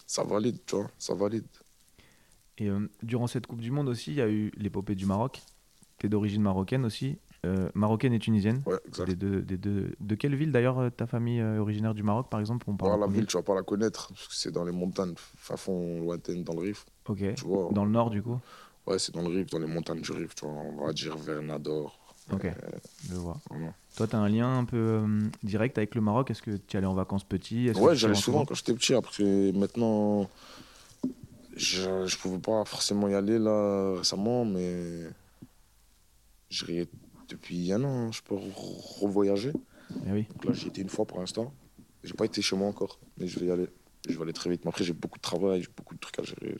ça valide, tu vois, ça valide. Et euh, durant cette Coupe du Monde aussi, il y a eu l'épopée du Maroc. Tu es d'origine marocaine aussi. Euh, marocaine et tunisienne. Ouais, exact. Des deux, des deux- De quelle ville d'ailleurs euh, ta famille euh, originaire du Maroc par exemple on parle la ville, tu vas pas la connaître, parce que c'est dans les montagnes, fin fond lointaines, dans le Rif. Ok. Tu vois, Dans le nord du coup Ouais, c'est dans le Rif, dans les montagnes du Rif, tu vois, on va dire vers Nador. Ok, Euh, je vois. Toi, tu as un lien un peu euh, direct avec le Maroc? Est-ce que tu allais en vacances petit? Ouais, j'allais souvent quand j'étais petit. Après, maintenant, je, je pouvais pas forcément y aller là récemment, mais J'irai depuis un an, je peux re- revoyager. Eh oui. Donc là, j'y étais une fois pour l'instant. J'ai pas été chez moi encore, mais je vais y aller. Je vais aller très vite. Mais après, j'ai beaucoup de travail, j'ai beaucoup de trucs à gérer.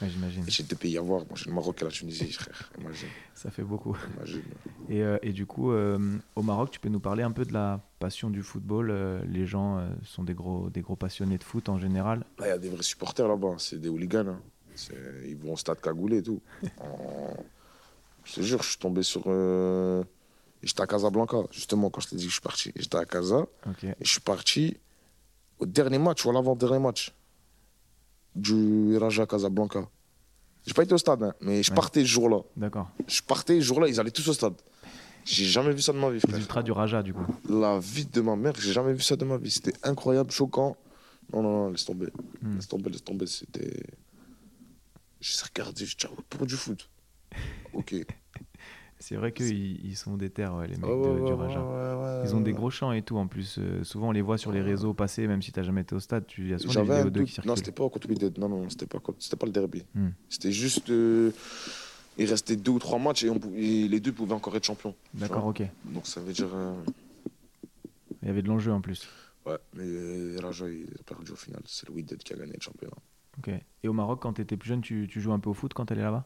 Ouais, j'imagine. J'ai deux pays à voir. Moi, j'ai le Maroc et la Tunisie, frère. Imagine. Ça fait beaucoup. imagine. Et, euh, et du coup, euh, au Maroc, tu peux nous parler un peu de la passion du football euh, Les gens sont des gros, des gros passionnés de foot en général. Il y a des vrais supporters là-bas. C'est des hooligans. hein. Ils vont au stade cagoulé et tout. En- Je te jure, je suis tombé sur. euh, J'étais à Casablanca, justement, quand je t'ai dit que je suis parti. J'étais à Casa et je suis parti au dernier match ou à l'avant-dernier match du Raja Casablanca. J'ai pas été au stade, hein, mais je Ouais. partais ce jour-là. D'accord. Je partais ce jour-là, ils allaient tous au stade. J'ai jamais vu ça de ma vie, frère. ultras du Raja, du coup. La vie de ma mère, j'ai jamais vu ça de ma vie. C'était incroyable, choquant. Non, non, non, laisse tomber. Hmm. Laisse tomber, laisse tomber. C'était. J'ai regardé, je dis, pour du foot. Ok. C'est vrai qu'ils ils sont des terres, ouais, les mecs ouais, de- ouais, du Raja. ouais, Ils ont des gros champs et tout en plus. Euh, souvent on les voit sur les réseaux passer, même si t'as jamais été au stade. Tu il y a souvent des vidéos d'eux qui doute. Non, circulent. c'était pas contre Wydad. Non, non, c'était pas, c'était pas le derby. Hmm. C'était juste. euh, il restait deux ou trois matchs et, on pou- et les deux pouvaient encore être champions. D'accord, ok. Donc ça veut dire. euh, Il y avait de l'enjeu en plus. ouais, mais euh, Raja, il a perdu au final. C'est le Wydad qui a gagné le championnat. Ok. Et au Maroc, quand t'étais plus jeune, tu, tu joues un peu au foot quand t'allais là-bas?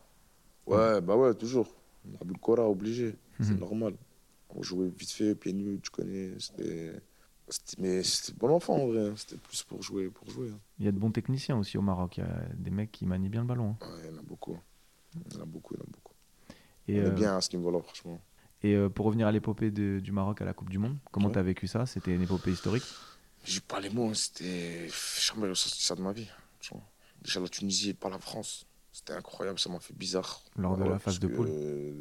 Ouais, bah ouais, toujours. Aboul Kora, obligé. C'est Mhm. normal. On jouait vite fait, pieds nus, tu connais. C'était. c'était- Mais c'était bon enfant en vrai. hein. C'était plus pour jouer. Pour jouer hein. Il y a de bons techniciens aussi au Maroc. Il y a des mecs qui manient bien le ballon. hein. Ouais, il y en a beaucoup. Il y en a beaucoup, il y en a beaucoup. Et, On est euh, bien à ce niveau-là, franchement. et euh, pour revenir à l'épopée de- du Maroc à la Coupe du Monde, comment Ouais. t'as vécu ça? C'était une épopée historique? J'ai pas les mots, c'était. J'ai jamais ressenti ça de ma vie. Déjà la Tunisie et pas la France. C'était incroyable, ça m'a fait bizarre. Lors de la phase de poule. euh,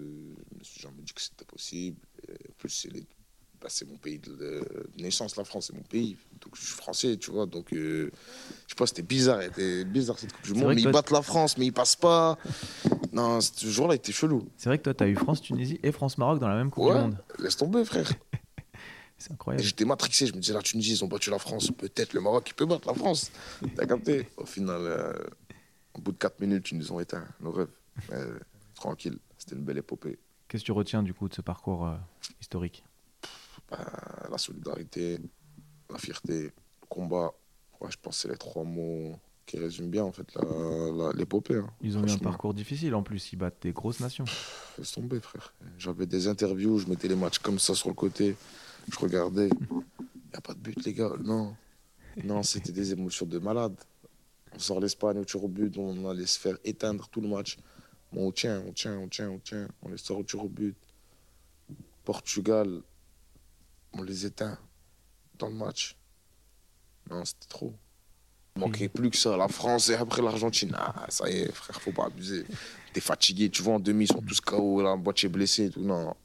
Je me suis jamais dit que c'était possible. Et en plus, c'est les- bah, c'est mon pays de, de naissance, la France, c'est mon pays. Donc je suis français, tu vois. Donc euh, je sais pas, c'était bizarre. C'était bizarre cette Coupe du Monde. Mais ils battent la France, mais ils passent pas. Non, ce jour-là, était chelou. C'est vrai que toi, t'as eu France-Tunisie et France-Maroc dans la même Coupe du Monde. laisse tomber, frère. C'est incroyable. J'étais matrixé, je me disais la Tunisie, ils ont battu la France, peut-être le Maroc, il peut battre la France. T'as capté? Au final, euh, au bout de 4 minutes, ils nous ont éteint nos rêves. Mais, tranquille, c'était une belle épopée. Qu'est-ce que tu retiens du coup de ce parcours euh, historique? Bah, la solidarité, la fierté, le combat, ouais, je pense que c'est les trois mots qui résument bien en fait l'épopée. hein. Ils ont eu un parcours difficile en plus. Ils battent des grosses nations. Laisse tomber, frère. J'avais des interviews, je mettais les matchs comme ça sur le côté, je regardais. Il n'y a pas de but, les gars. Non. Non, c'était des émotions de malade. On sort l'Espagne au tir au but, on allait se faire éteindre tout le match. Bon, on tient, on tient, on tient, on tient. On les sort au tir au but. Portugal, on les éteint dans le match. Non, c'était trop. Il manquait plus que ça. La France et après l'Argentine. Ah, ça y est, frère, faut pas abuser. T'es fatigué, tu vois, en demi, ils sont tous KO, la moitié blessée et tout. Non.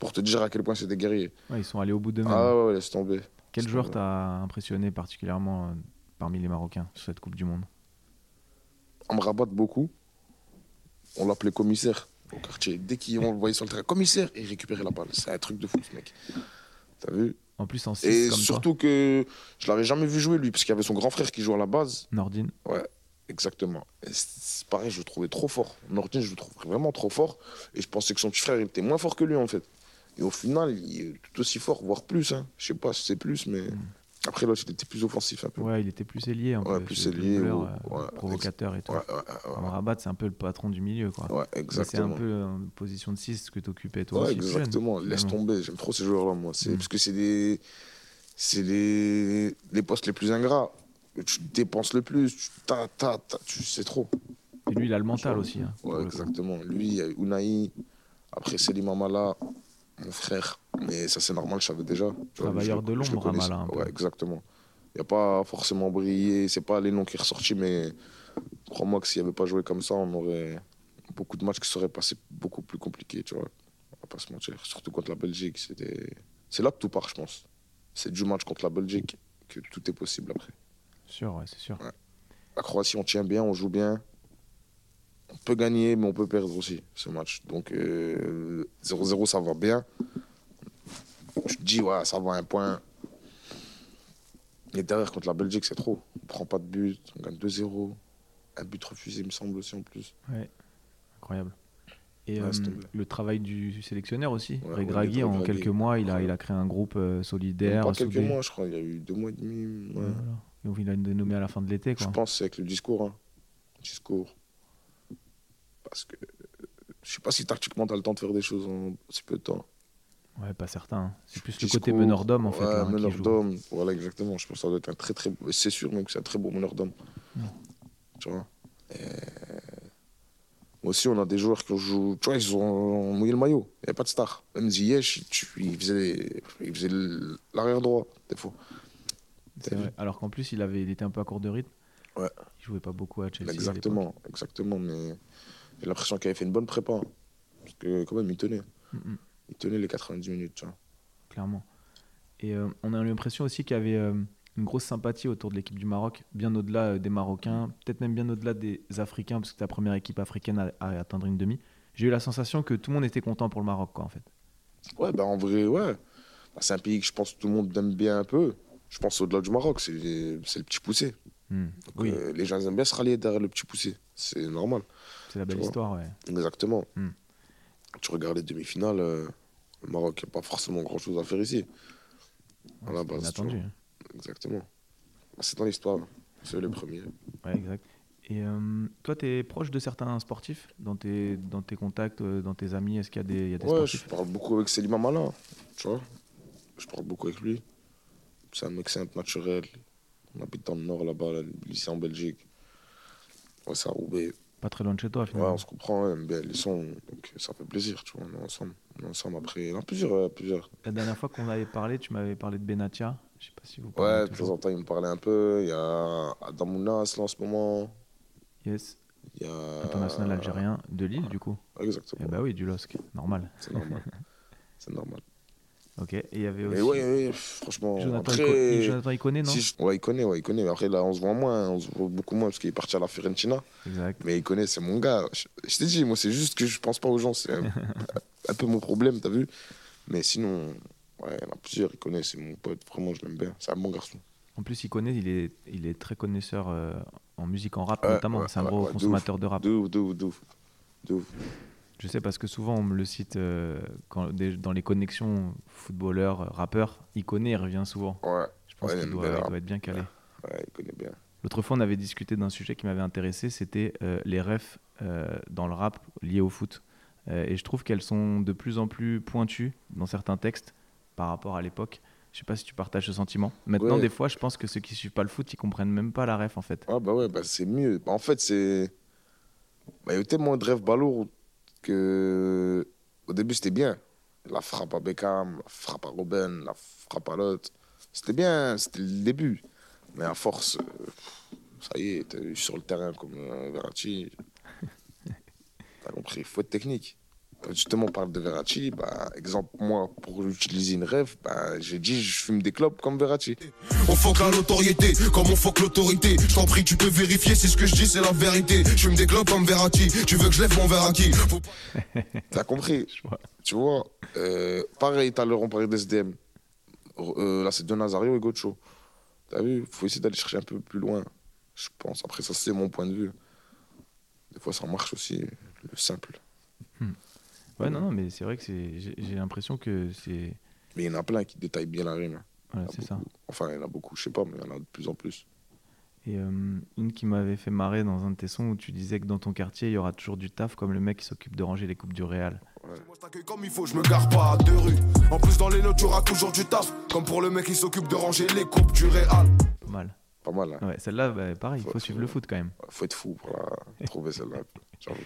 Pour te dire à quel point c'est des guerriers. Ouais, ils sont allés au bout d'eux-mêmes. Ah ouais, laisse tomber. Quel laisse joueur t'a impressionné particulièrement euh, parmi les Marocains sur cette Coupe du Monde? On me rabatte beaucoup. On l'appelait commissaire au quartier. Dès qu'on le voyait sur le terrain, commissaire, et il récupérait la balle. C'est un truc de fou, ce mec. T'as vu? En plus en 6 Et comme surtout que je l'avais jamais vu jouer, lui, parce qu'il y avait son grand frère qui jouait à la base. Nordine. Ouais, exactement. Et c'est pareil, je le trouvais trop fort. Nordin, je le trouve vraiment trop fort. Et je pensais que son petit frère, il était moins fort que lui, en fait. Et au final, il est tout aussi fort, voire plus. Hein. Je sais pas si c'est plus, mais. Après, l'autre, il était plus offensif un peu. Ouais, il était plus ailier un Ouais, peu. plus ailier, ou- euh, ouais, provocateur et tout. Ouais. Amrabat, c'est un peu le patron du milieu, quoi. Ouais, Mais C'est un exactement. peu en position de 6 que t'occupais toi Ouais, aussi. plus jeune, exactement. Laisse tomber. J'aime trop ces joueurs-là, moi. C'est Mm. parce que c'est des, c'est les, les postes les plus ingrats. Tu dépenses le plus. Tu, ta, ta, ta, tu sais trop. Et lui, il a le mental aussi. hein, Ouais, exactement. Lui, il y a Unai. Après, c'est Mamala, mon frère. Mais ça, c'est normal, je savais déjà. Travailleur de l'ombre, peu. Ouais, exactement. Il n'y a pas forcément brillé. C'est pas les noms qui sont ressortis, mais crois-moi que s'il n'y avait pas joué comme ça, on aurait beaucoup de matchs qui seraient passés beaucoup plus compliqués, tu vois. On va pas se mentir. Surtout contre la Belgique. C'était... C'est là que tout part, je pense. C'est du match contre la Belgique que tout est possible après. Sûr, ouais, c'est sûr. La Croatie, on tient bien, on joue bien. On peut gagner, mais on peut perdre aussi ce match. Donc euh, 0-0, ça va bien. Tu te dis, ouais, ça va un point. Et derrière, contre la Belgique, c'est trop. On prend pas de but, on gagne 2-0. Un but refusé, il me semble aussi en plus. Incroyable. Et Ouais, euh, le travail du sélectionneur aussi. Ouais, Regragui, en quelques mois, il a, Ouais. il a créé un groupe euh, solidaire. pas quelques soudé. mois, je crois. Il y a eu deux mois et demi. ouais. Ouais, voilà. Et il a dénommé à la fin de l'été. Je pense que c'est avec le discours. Hein. Discours. Parce que je sais pas si tactiquement tu as le temps de faire des choses en si peu de temps. Ouais, pas certain. hein. C'est plus le côté meneur d'homme en fait. Ouais, hein, qui meneur joue. d'homme. Voilà, exactement. Je pense que ça doit être un très très. C'est sûr que c'est un très beau meneur d'homme. Mm. Tu vois? Et... Moi aussi, on a des joueurs qui jouent. Tu vois, ils ont mouillé le maillot. Il n'y avait pas de star. Même Ziyech, il faisait, il faisait l'arrière droit, des fois. C'est vrai. Alors qu'en plus, il, avait, il était un peu à court de rythme. Ouais. Il jouait pas beaucoup à Chelsea. à. Exactement, exactement. Mais j'ai l'impression qu'il avait fait une bonne prépa. Parce que quand même, il tenait. Mm, mm, Il tenait les 90 minutes, tu vois. clairement. Et euh, on a l'impression aussi qu'il y avait euh, une grosse sympathie autour de l'équipe du Maroc, bien au-delà euh, des Marocains, peut-être même bien au-delà des Africains, parce que c'était la première équipe africaine à, à atteindre une demi. J'ai eu la sensation que tout le monde était content pour le Maroc, quoi, en fait. Ouais, bah en vrai, ouais. Bah, c'est un pays que je pense que tout le monde aime bien un peu. Je pense au-delà du Maroc, c'est c'est le petit poussé. Donc, Oui, euh, les gens aiment bien se rallier derrière le petit poussé. C'est normal. c'est la belle histoire, ouais. Exactement. Hmm. Tu regardes les demi-finales, euh, le Maroc, il n'y a pas forcément grand-chose à faire ici. À la base. Exactement. Bah, c'est dans l'histoire. C'est le premier. Ouais, exact. Et euh, toi, tu es proche de certains sportifs dans tes, dans tes contacts, euh, dans tes amis? Est-ce qu'il y a des, y a des Ouais, je sportifs parle beaucoup avec Selim Amala. Tu vois Je parle beaucoup avec lui. C'est un mec simple, naturel. On habite dans le nord là-bas, là, lycée en Belgique. Ouais, c'est à Roubaix. Pas très loin de chez toi, Ouais, finalement. on se comprend, ouais, les sons. Donc ça fait plaisir, tu vois. On est ensemble. On est ensemble après. A plusieurs. euh, plusieurs. La dernière fois qu'on avait parlé, tu m'avais parlé de Benatia. Je sais pas si vous Ouais, de temps en temps, il me parlait un peu. Il y a Adamounas là en ce moment. Yes, Il y a. international algérien de Lille, du coup. Ouais, Exactement. Eh bah oui, du LOSC, normal. C'est normal. c'est normal. Ok, et il y avait aussi Mais ouais, ouais, franchement. Jonathan, après, Jonathan Iconé, non si je- Ouais, il connaît, ouais, il connaît. Mais après, là, on se voit moins, on se voit beaucoup moins parce qu'il est parti à la Fiorentina. Exact. Mais il connaît, c'est mon gars. Je, je t'ai dit, moi, c'est juste que je pense pas aux gens. C'est un, un peu mon problème, t'as vu Mais sinon, ouais, il y en a plusieurs. Il connaît, c'est mon pote. Vraiment, je l'aime bien. C'est un bon garçon. En plus, Iconé, il est, il est très connaisseur euh, en musique, en rap notamment. ouais, C'est un ouais, gros ouais, de consommateur de rap. De ouf, de ouf, de ouf. De ouf. Je sais parce que souvent on me le cite euh, quand, des- dans les connexions footballeurs, euh, rappeurs. Iconé, il revient souvent. Ouais, Je pense Ouais, il qu'il doit, il être bien calé. ouais, il connaît bien. L'autre fois, on avait discuté d'un sujet qui m'avait intéressé, c'était euh, les refs euh, dans le rap liés au foot. Et je trouve qu'elles sont de plus en plus pointues dans certains textes par rapport à l'époque. Je sais pas si tu partages ce sentiment. Maintenant, des fois, je pense que ceux qui suivent pas le foot, ils comprennent même pas la ref en fait. Ah bah ouais, bah c'est mieux. Bah, en fait, c'est. Bah, il y a eu tellement de rêves balourds que. Au début, c'était bien. La frappe à Beckham, la frappe à Robben, la frappe à l'autre. C'était bien, c'était le début. Mais à force, euh, ça y est, t'es sur le terrain comme euh, Verratti. T'as compris, il faut être technique. Justement on parle de Verratti, bah, exemple, moi, pour utiliser une rêve, bah, j'ai dit je fume des clopes comme Verratti. On fuck la notoriété, comme on fuck l'autorité. Je t'en prie, tu peux vérifier, c'est ce que je dis, c'est la vérité. Je me déclope comme Verratti, tu veux que je lève mon verre à qui Faut T'as compris? Je vois. Tu vois, euh, pareil, tout à l'heure, on parlait d'SDM. Euh, là, c'est de Nazario et Gocho. T'as vu? Il faut essayer d'aller chercher un peu plus loin, je pense. Après, ça, c'est mon point de vue. Des fois, ça marche aussi, le simple. Ouais, non, non, mais c'est vrai que c'est- j'ai j'ai l'impression que c'est. Mais il y en a plein qui détaillent bien la rime. Voilà, en a c'est ça. beaucoup. Enfin, il y en a beaucoup, je sais pas, mais il y en a de plus en plus. Et euh, une qui m'avait fait marrer dans un de tes sons où tu disais que dans ton quartier, il y aura toujours du taf comme le mec qui s'occupe de ranger les coupes du Real. Moi je t'accueille comme il faut, je me gare pas à deux rues. En plus dans les notes, tu auras toujours du taf. Comme pour le mec qui s'occupe de ranger les coupes du Real. Pas mal. Pas mal, hein. Ouais, celle-là, bah, pareil, il Faut- faut suivre le foot quand même. Faut être fou pour la trouver celle-là. j'avoue.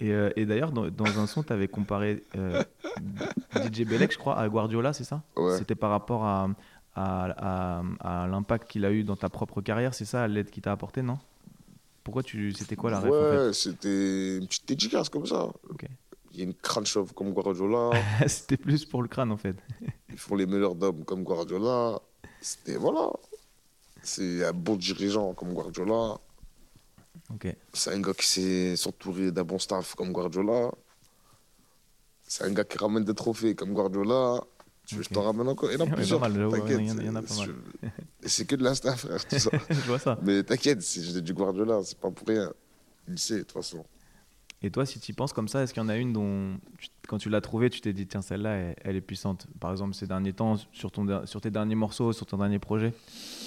Et, euh, et d'ailleurs, dans, dans un son, tu avais comparé euh, DJ Belek, je crois, à Guardiola, c'est ça? Ouais. C'était par rapport à, à, à- à l'impact qu'il a eu dans ta propre carrière, c'est ça, l'aide qu'il t'a apporté, non? Pourquoi tu. C'était quoi la en Ouais, c'était une petite dédicace comme ça. Il y a une crâne chauve comme Guardiola. C'était plus pour le crâne en fait. Ils font les meilleurs d'hommes comme Guardiola. C'était voilà. C'est un bon dirigeant comme Guardiola. C'est un gars qui s'est s'entourer d'un bon staff comme Guardiola. C'est un gars qui ramène des trophées comme Guardiola. Tu veux que je t'en ramène encore Il y en a plusieurs. t'inquiète. il y en a- pas mal. C'est que de l'instinct, frère, tout ça. je vois ça. Mais t'inquiète, si j'ai du Guardiola, c'est pas pour rien. Il sait, de toute façon. Et toi, si tu y penses comme ça, est-ce qu'il y en a une dont, tu- quand tu l'as trouvée, tu t'es dit, tiens, celle-là, elle, elle est puissante? Par exemple, ces derniers temps, sur, ton, sur tes derniers morceaux, sur ton dernier projet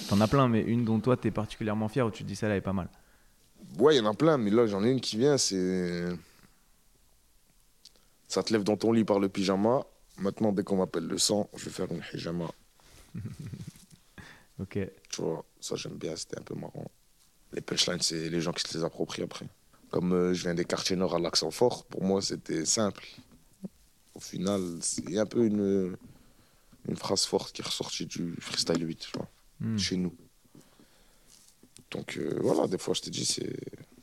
T'en as plein, mais une dont toi, tu es particulièrement fier, où tu te dis, celle-là, elle est pas mal. Ouais, il y en a plein, mais là, j'en ai une qui vient, c'est. Ça te lève dans ton lit par le pyjama. Maintenant, dès qu'on m'appelle le sang, je vais faire une pyjama. Ok. Tu vois, ça, j'aime bien, c'était un peu marrant. Les punchlines, c'est les gens qui se les approprient après. Comme euh, je viens des quartiers nord à l'accent fort, pour moi, c'était simple. Au final, c'est un peu une, une phrase forte qui est ressortie du freestyle 8, tu vois, Hmm. chez nous. Donc euh, voilà, des fois, je te dis, c'est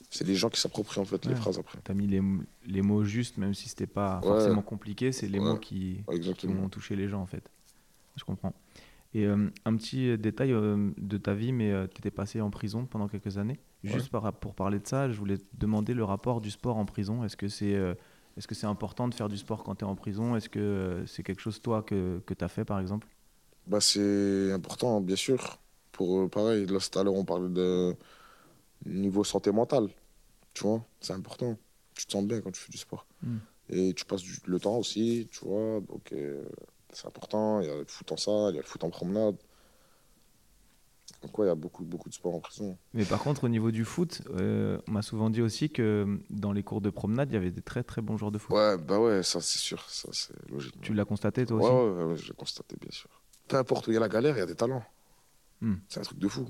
c'est les gens qui s'approprient en fait les phrases après. T'as mis les, les mots justes, même si c'était pas Ouais. forcément compliqué, c'est les Ouais. mots qui, qui vont toucher les gens, en fait. Je comprends. Et euh, un petit détail euh, de ta vie, mais tu étais passé en prison pendant quelques années. Juste par- pour parler de ça, je voulais te demander le rapport du sport en prison. Est-ce que c'est euh, est-ce que c'est important de faire du sport quand tu es en prison? Est-ce que euh, c'est quelque chose, toi, que, que tu as fait, par exemple? Bah, c'est important, bien sûr. Pour euh, pareil, là, tout à l'heure, on parlait de niveau santé mentale. Tu vois, c'est important. Tu te sens bien quand tu fais du sport. Mm. Et tu passes du- le temps aussi, tu vois. Donc, euh, c'est important. Il y a le foot en salle, il y a le foot en promenade. Donc, ouais, il y a beaucoup, beaucoup de sport en prison. Mais par contre, au niveau du foot, euh, on m'a souvent dit aussi que dans les cours de promenade, il y avait des très très bons joueurs de foot. Ouais, bah ouais, ça, c'est sûr. Ça, c'est logique. Tu l'as constaté, toi Ouais, aussi ouais, ouais, ouais, je l'ai constaté, bien sûr. Peu importe où il y a la galère, il y a des talents. Hmm. C'est un truc de fou.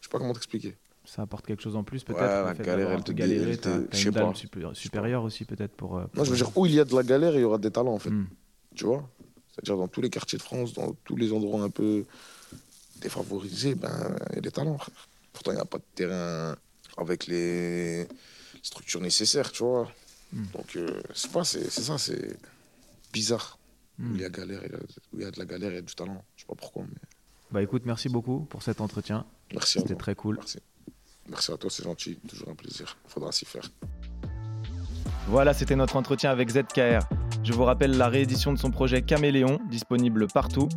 Je sais pas comment t'expliquer. Ça apporte quelque chose en plus, peut-être Ouais, la galère, elle te te- t'as- je t'as sais une dalle pas. supé- supérieure aussi, peut-être pour. euh, Non, je veux dire, où il y a de la galère, il y aura des talents, en fait. Hmm. Tu vois? C'est-à-dire, dans tous les quartiers de France, dans tous les endroits un peu défavorisés, ben, il y a des talents, frère. Pourtant, il n'y a pas de terrain avec les structures nécessaires, tu vois. Hmm. Donc, euh, c'est pas, c'est c'est ça, c'est bizarre. Hmm. Où il y a galère, il y a- où il y a de la galère, il y a du talent. Je sais pas pourquoi, mais Bah écoute, merci beaucoup pour cet entretien. merci C'était très cool. Merci. Merci à toi, c'est gentil. Toujours un plaisir. Faudra s'y faire. Voilà, c'était notre entretien avec ZKR. Je vous rappelle la réédition de son projet Caméléon, disponible partout.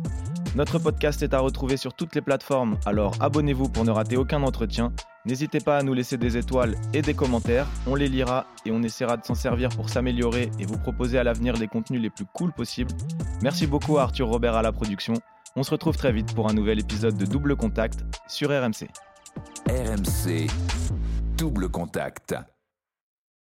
Notre podcast est à retrouver sur toutes les plateformes, alors abonnez-vous pour ne rater aucun entretien. N'hésitez pas à nous laisser des étoiles et des commentaires, on les lira et on essaiera de s'en servir pour s'améliorer et vous proposer à l'avenir les contenus les plus cool possibles. Merci beaucoup à Arthur Robert à la production. On se retrouve très vite pour un nouvel épisode de Double Contact sur RMC. RMC, double contact.